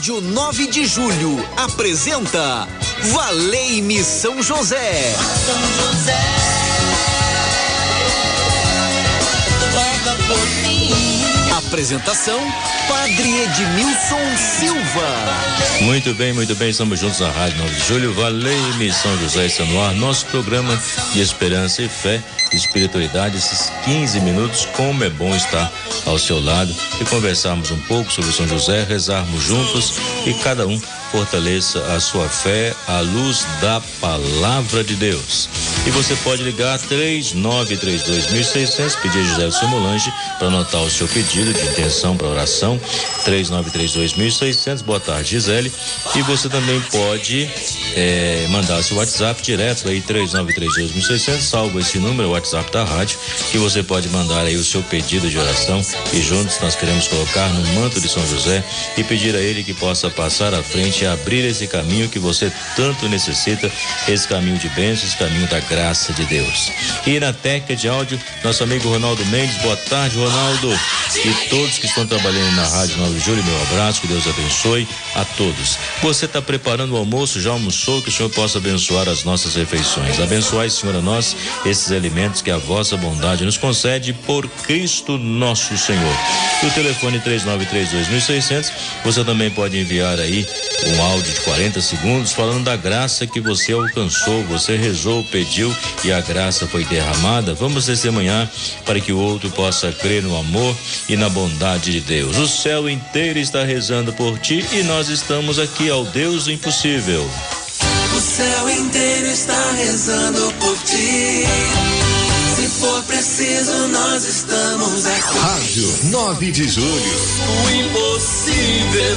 Rádio 9 de Julho apresenta Valei-me São José. São José. Apresentação Padre Edmilson Silva. Muito bem, muito bem, estamos juntos na Rádio 9 de Julho. Valei-me São José está no ar, nosso programa de esperança e fé, espiritualidade, esses 15 minutos, como é bom estar ao seu lado e conversarmos um pouco sobre São José, rezarmos juntos e cada um fortaleça a sua fé à luz da palavra de Deus. E você pode ligar 3932.600, pedir José Simulange para anotar o seu pedido de intenção para oração. 3932.600, boa tarde, Gisele. E você também pode é, mandar seu WhatsApp direto aí, 3932.600, salva esse número, WhatsApp da rádio, que você pode mandar aí o seu pedido de oração. E juntos nós queremos colocar no manto de São José e pedir a ele que possa passar à frente realmente abrir esse caminho que você tanto necessita, esse caminho de bênçãos, esse caminho da graça de Deus. E na técnica de áudio, nosso amigo Ronaldo Mendes, boa tarde, Ronaldo. E todos que estão trabalhando na Rádio 9 de Julho, meu abraço, que Deus abençoe a todos. Você está preparando o almoço, já almoçou, que o Senhor possa abençoar as nossas refeições. Abençoai, Senhor, a nós esses alimentos que a vossa bondade nos concede por Cristo nosso Senhor. E o telefone 3932.600, você também pode enviar aí um áudio de 40 segundos falando da graça que você alcançou, você rezou, pediu e a graça foi derramada. Vamos testemunhar para que o outro possa crer no amor e na bondade de Deus. O céu inteiro está rezando por ti e nós estamos aqui ao Deus impossível. O céu inteiro está rezando por ti. tiempo For preciso, nós estamos aqui. Rádio 9 de Julho. O impossível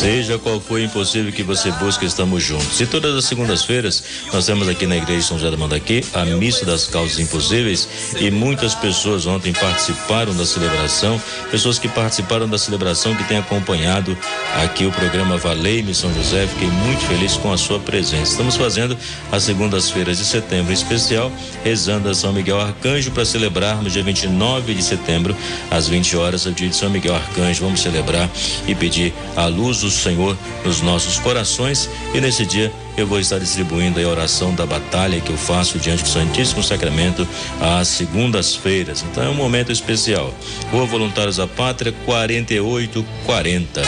Seja qual for o impossível que você busque, estamos juntos. E todas as segundas-feiras nós temos aqui na igreja de São José da Mandaqui a missa das causas impossíveis e muitas pessoas ontem participaram da celebração, pessoas que participaram da celebração que têm acompanhado aqui o programa Valei-me São José. Fiquei muito feliz com a sua presença. Estamos fazendo as segundas-feiras de setembro em especial, rezando a São Miguel Arcanjo para celebrarmos dia 29 de setembro às 20 horas, o dia de São Miguel Arcanjo. Vamos celebrar e pedir a luz do Senhor nos nossos corações e nesse dia eu vou estar distribuindo a oração da batalha que eu faço diante do Santíssimo Sacramento às segundas-feiras. Então é um momento especial. Rua Voluntários da Pátria 4840.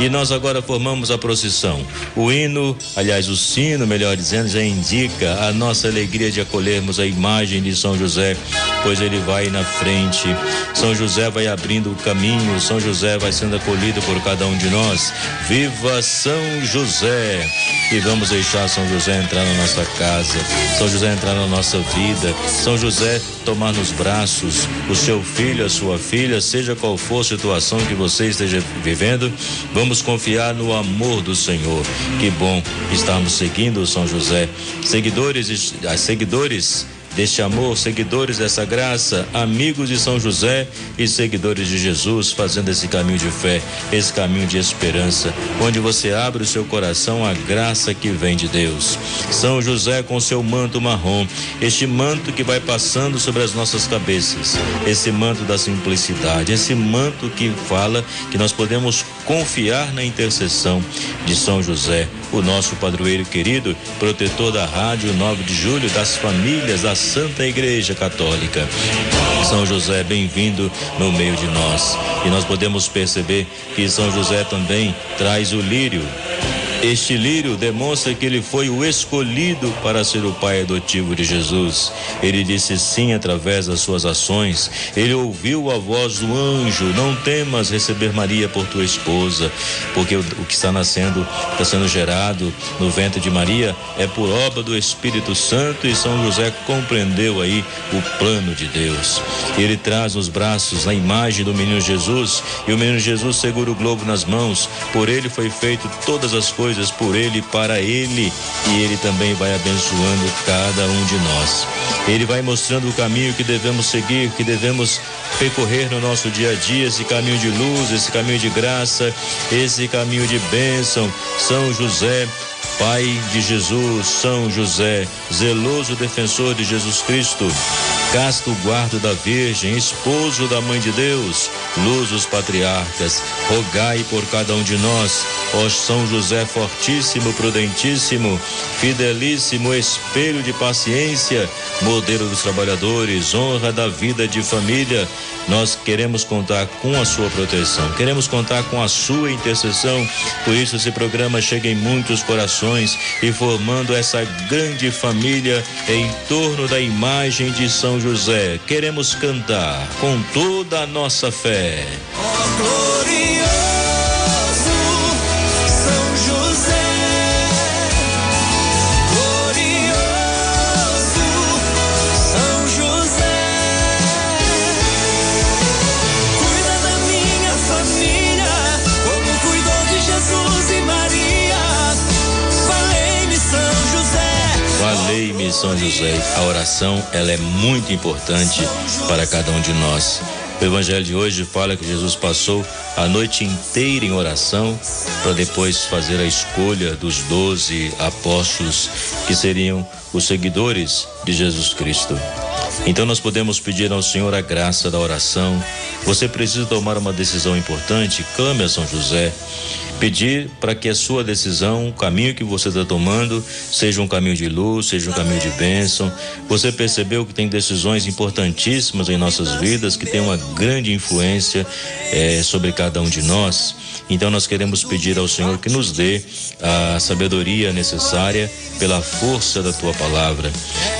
E nós agora formamos a procissão. O hino, aliás, o sino, melhor dizendo, já indica a nossa alegria de acolhermos a imagem de São José, pois ele vai na frente. São José vai abrindo o caminho, São José vai sendo acolhido por cada um de nós. Viva São José! E vamos deixar São José entrar na nossa casa, São José entrar na nossa vida, São José tomar nos braços o seu filho, a sua filha, seja qual for a situação que você esteja vivendo. Vamos confiar no amor do Senhor. Que bom estarmos seguindo São José. Seguidores, seguidores deste amor, seguidores dessa graça, amigos de São José e seguidores de Jesus, fazendo esse caminho de fé, esse caminho de esperança, onde você abre o seu coração à graça que vem de Deus. São José com seu manto marrom, este manto que vai passando sobre as nossas cabeças, esse manto da simplicidade, esse manto que fala que nós podemos confiar na intercessão de São José, o nosso padroeiro querido, protetor da Rádio 9 de Julho, das famílias, das Santa Igreja Católica. São José, bem-vindo no meio de nós. E nós podemos perceber que São José também traz o lírio este lírio demonstra que ele foi o escolhido para ser o pai adotivo de Jesus. Ele disse sim através das suas ações. Ele ouviu a voz do anjo: Não temas receber Maria por tua esposa, porque o, que está nascendo, está sendo gerado no ventre de Maria, é por obra do Espírito Santo. E São José compreendeu aí o plano de Deus. Ele traz nos braços a imagem do menino Jesus, e o menino Jesus segura o globo nas mãos. Por ele foi feito todas as coisas coisas por Ele, para Ele, e Ele também vai abençoando cada um de nós. Ele vai mostrando o caminho que devemos seguir, que devemos percorrer no nosso dia a dia, esse caminho de luz, esse caminho de graça, esse caminho de bênção. São José, Pai de Jesus, São José, zeloso defensor de Jesus Cristo, casto guarda da Virgem, esposo da Mãe de Deus, luz dos patriarcas, rogai por cada um de nós, ó São José fortíssimo, prudentíssimo, fidelíssimo, espelho de paciência, modelo dos trabalhadores, honra da vida de família, nós queremos contar com a sua proteção, queremos contar com a sua intercessão, por isso esse programa chega em muitos corações e formando essa grande família em torno da imagem de São José. Queremos cantar com toda a nossa fé. Oh, São José. A oração, ela é muito importante para cada um de nós. O evangelho de hoje fala que Jesus passou a noite inteira em oração para depois fazer a escolha dos doze apóstolos que seriam os seguidores de Jesus Cristo. Então nós podemos pedir ao Senhor a graça da oração. Você precisa tomar uma decisão importante, clame a São José pedir para que a sua decisão, o caminho que você está tomando, seja um caminho de luz, seja um caminho de bênção. Você percebeu que tem decisões importantíssimas em nossas vidas que têm uma grande influência é, sobre cada um de nós. Então nós queremos pedir ao Senhor que nos dê a sabedoria necessária pela força da tua palavra.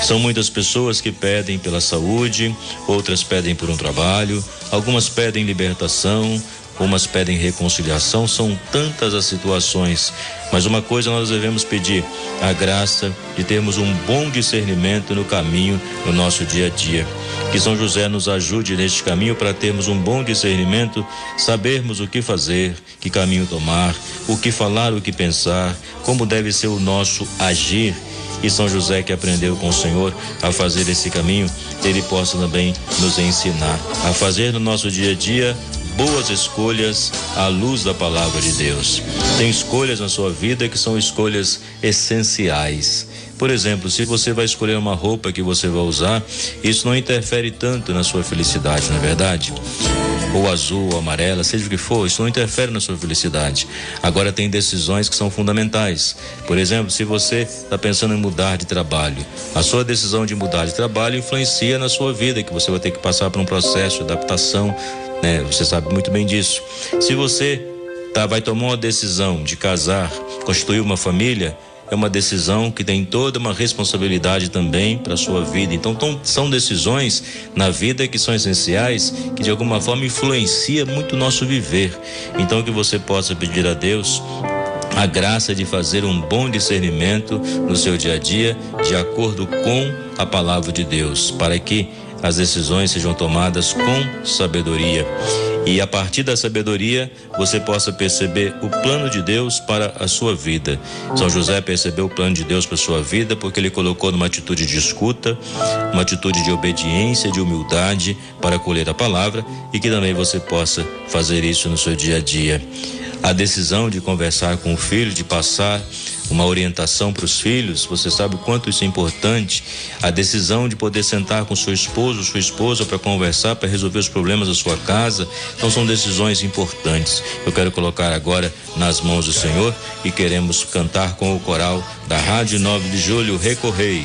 São muitas pessoas que pedem pela saúde, outras pedem por um trabalho, algumas pedem libertação, umas pedem reconciliação, são tantas as situações. Mas uma coisa nós devemos pedir: a graça de termos um bom discernimento no caminho no nosso dia a dia. Que São José nos ajude neste caminho para termos um bom discernimento, sabermos o que fazer, que caminho tomar, o que falar, o que pensar, como deve ser o nosso agir e São José que aprendeu com o Senhor a fazer esse caminho, ele possa também nos ensinar a fazer no nosso dia a dia boas escolhas à luz da palavra de Deus. Tem escolhas na sua vida que são escolhas essenciais. Por exemplo, se você vai escolher uma roupa que você vai usar, isso não interfere tanto na sua felicidade, não é verdade? ou azul ou amarela, seja o que for, isso não interfere na sua felicidade. Agora tem decisões que são fundamentais. Por exemplo, se você está pensando em mudar de trabalho, a sua decisão de mudar de trabalho influencia na sua vida, que você vai ter que passar por um processo de adaptação, né? Você sabe muito bem disso. Se você tá, vai tomar uma decisão de casar, constituir uma família, é uma decisão que tem toda uma responsabilidade também para sua vida. Então, tão, são decisões na vida que são essenciais, que de alguma forma influencia muito o nosso viver. Então, que você possa pedir a Deus a graça de fazer um bom discernimento no seu dia a dia, de acordo com a palavra de Deus, para que as decisões sejam tomadas com sabedoria e a partir da sabedoria você possa perceber o plano de Deus para a sua vida. São José percebeu o plano de Deus para a sua vida porque ele colocou numa atitude de escuta, uma atitude de obediência, de humildade para colher a palavra e que também você possa fazer isso no seu dia a dia. A decisão de conversar com o filho, de passar uma orientação para os filhos, você sabe o quanto isso é importante. A decisão de poder sentar com seu esposo, sua esposa para conversar, para resolver os problemas da sua casa. Então são decisões importantes. Eu quero colocar agora nas mãos do Senhor e queremos cantar com o coral da Rádio 9 de Julho, Recorrei.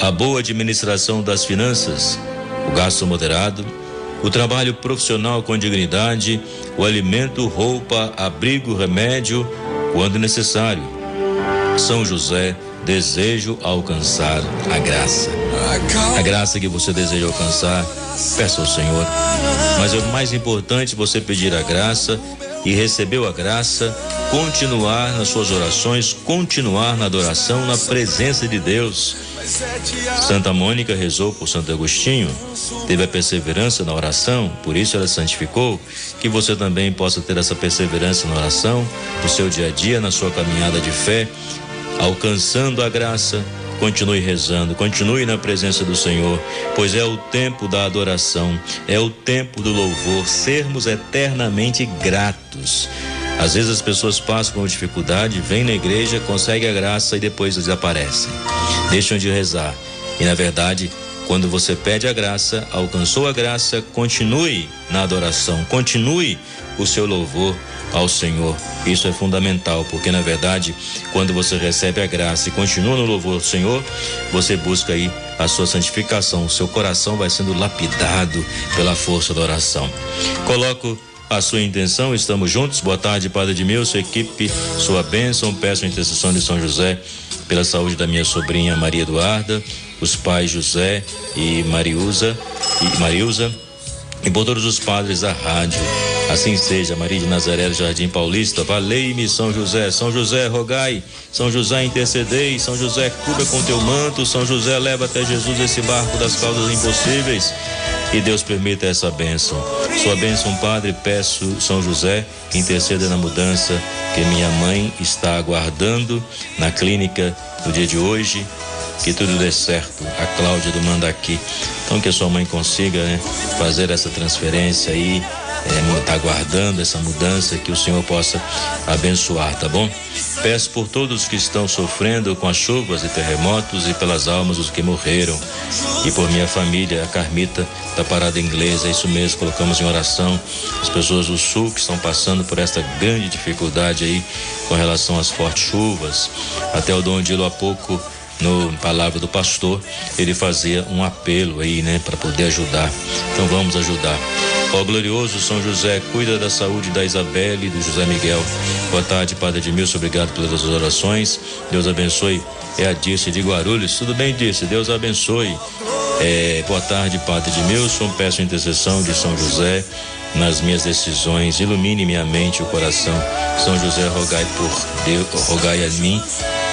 a boa administração das finanças, o gasto moderado, o trabalho profissional com dignidade, o alimento, roupa, abrigo, remédio, quando necessário. São José, desejo alcançar a graça. A graça que você deseja alcançar, peça ao Senhor. Mas é o mais importante você pedir a graça e recebeu a graça, continuar nas suas orações, continuar na adoração, na presença de Deus. Santa Mônica rezou por Santo Agostinho, teve a perseverança na oração, por isso ela santificou. Que você também possa ter essa perseverança na oração, no seu dia a dia, na sua caminhada de fé, alcançando a graça. Continue rezando, continue na presença do Senhor, pois é o tempo da adoração, é o tempo do louvor, sermos eternamente gratos. Às vezes as pessoas passam por dificuldade, vêm na igreja, conseguem a graça e depois desaparecem. Deixam de rezar. E na verdade, quando você pede a graça, alcançou a graça, continue na adoração, continue o seu louvor ao Senhor. Isso é fundamental, porque na verdade, quando você recebe a graça e continua no louvor ao Senhor, você busca aí a sua santificação, o seu coração vai sendo lapidado pela força da oração. Coloco a sua intenção, estamos juntos. Boa tarde, Padre Edmilson, equipe, sua bênção. Peço a intercessão de São José pela saúde da minha sobrinha Maria Eduarda, os pais José e Mariusa e Mariusa e por todos os padres da rádio. Assim seja, Maria de Nazaré, Jardim Paulista, valei-me São José, São José, rogai, São José, intercedei, São José, cubra com teu manto, São José, leva até Jesus esse barco das causas impossíveis. E Deus permita essa bênção. Sua bênção, Padre, peço, São José, que interceda na mudança que minha mãe está aguardando na clínica no dia de hoje que tudo dê certo. A Cláudia do Mandaqui. Então que a sua mãe consiga né, fazer essa transferência aí, é, tá aguardando essa mudança, que o Senhor possa abençoar, tá bom? Peço por todos que estão sofrendo com as chuvas e terremotos e pelas almas dos que morreram. E por minha família, a Carmita da Parada Inglesa, é isso mesmo, colocamos em oração as pessoas do sul que estão passando por esta grande dificuldade aí com relação às fortes chuvas. Até o Dom Dilo há pouco no palavra do pastor, ele fazia um apelo aí, né, para poder ajudar. Então vamos ajudar. Ó glorioso São José, cuida da saúde da Isabelle e do José Miguel. Boa tarde, Padre Edmilson, obrigado pelas orações. Deus abençoe. É a Dirce de Guarulhos. Tudo bem, Dirce? Deus abençoe. É, boa tarde, Padre Edmilson. Peço a intercessão de São José nas minhas decisões. Ilumine minha mente e o coração. São José, rogai por Deus, rogai a mim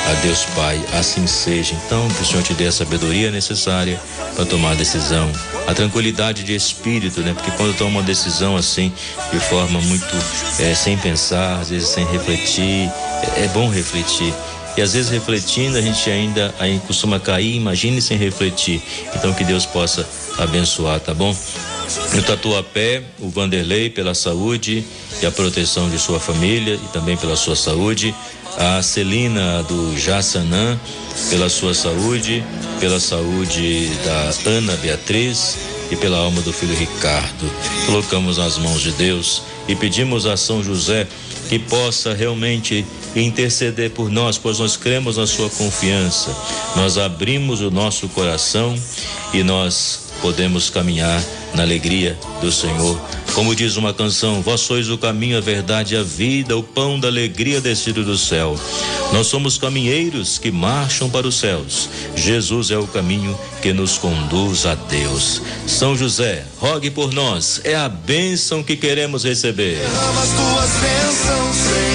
a Deus Pai, assim seja. Então, que o Senhor te dê a sabedoria necessária para tomar a decisão, a tranquilidade de espírito, né? Porque quando toma uma decisão assim, de forma muito é, sem pensar, às vezes sem refletir, é, é bom refletir. E às vezes refletindo a gente ainda aí costuma cair, imagine sem refletir. Então que Deus possa abençoar, tá bom? No Tatuapé, o Vanderlei pela saúde e a proteção de sua família e também pela sua saúde a Celina do Jassanã pela sua saúde, pela saúde da Ana Beatriz e pela alma do filho Ricardo. Colocamos nas mãos de Deus e pedimos a São José que possa realmente interceder por nós, pois nós cremos na sua confiança. Nós abrimos o nosso coração e nós podemos caminhar na alegria do Senhor. Como diz uma canção, vós sois o caminho, a verdade, a vida, o pão da alegria descido do céu. Nós somos caminheiros que marcham para os céus. Jesus é o caminho que nos conduz a Deus. São José, rogue por nós, é a bênção que queremos receber. Derrama as tuas bênçãos, Senhor.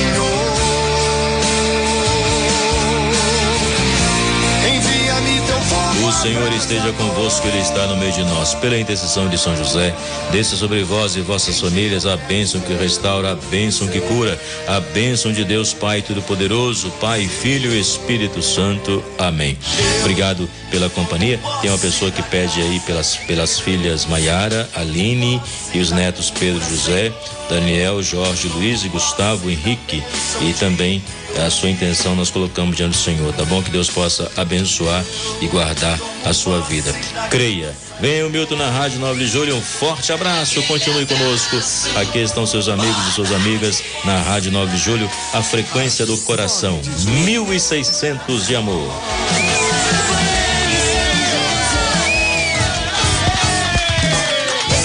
Senhor esteja convosco, Ele está no meio de nós. Pela intercessão de São José, desça sobre vós e vossas famílias a bênção que restaura, a bênção que cura, a bênção de Deus Pai Todo-Poderoso, Pai, Filho e Espírito Santo. Amém. Obrigado pela companhia. Tem uma pessoa que pede aí pelas, pelas filhas Maiara, Aline e os netos Pedro José, Daniel, Jorge, Luiz e Gustavo Henrique e também a sua intenção nós colocamos diante do Senhor, tá bom? Que Deus possa abençoar e guardar a sua vida. Creia. Venha o Milton na Rádio 9 de Julho. Um forte abraço. Continue conosco. Aqui estão seus amigos e suas amigas na Rádio 9 de Julho. A frequência do coração. 1600 de amor.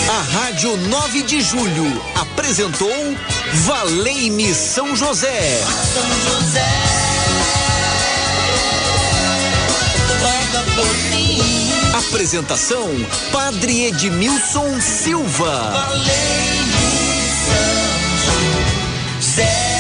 A Rádio 9 de Julho apresentou Valei-me São José. São José. Apresentação: Padre Edmilson Silva. Valei-me São José.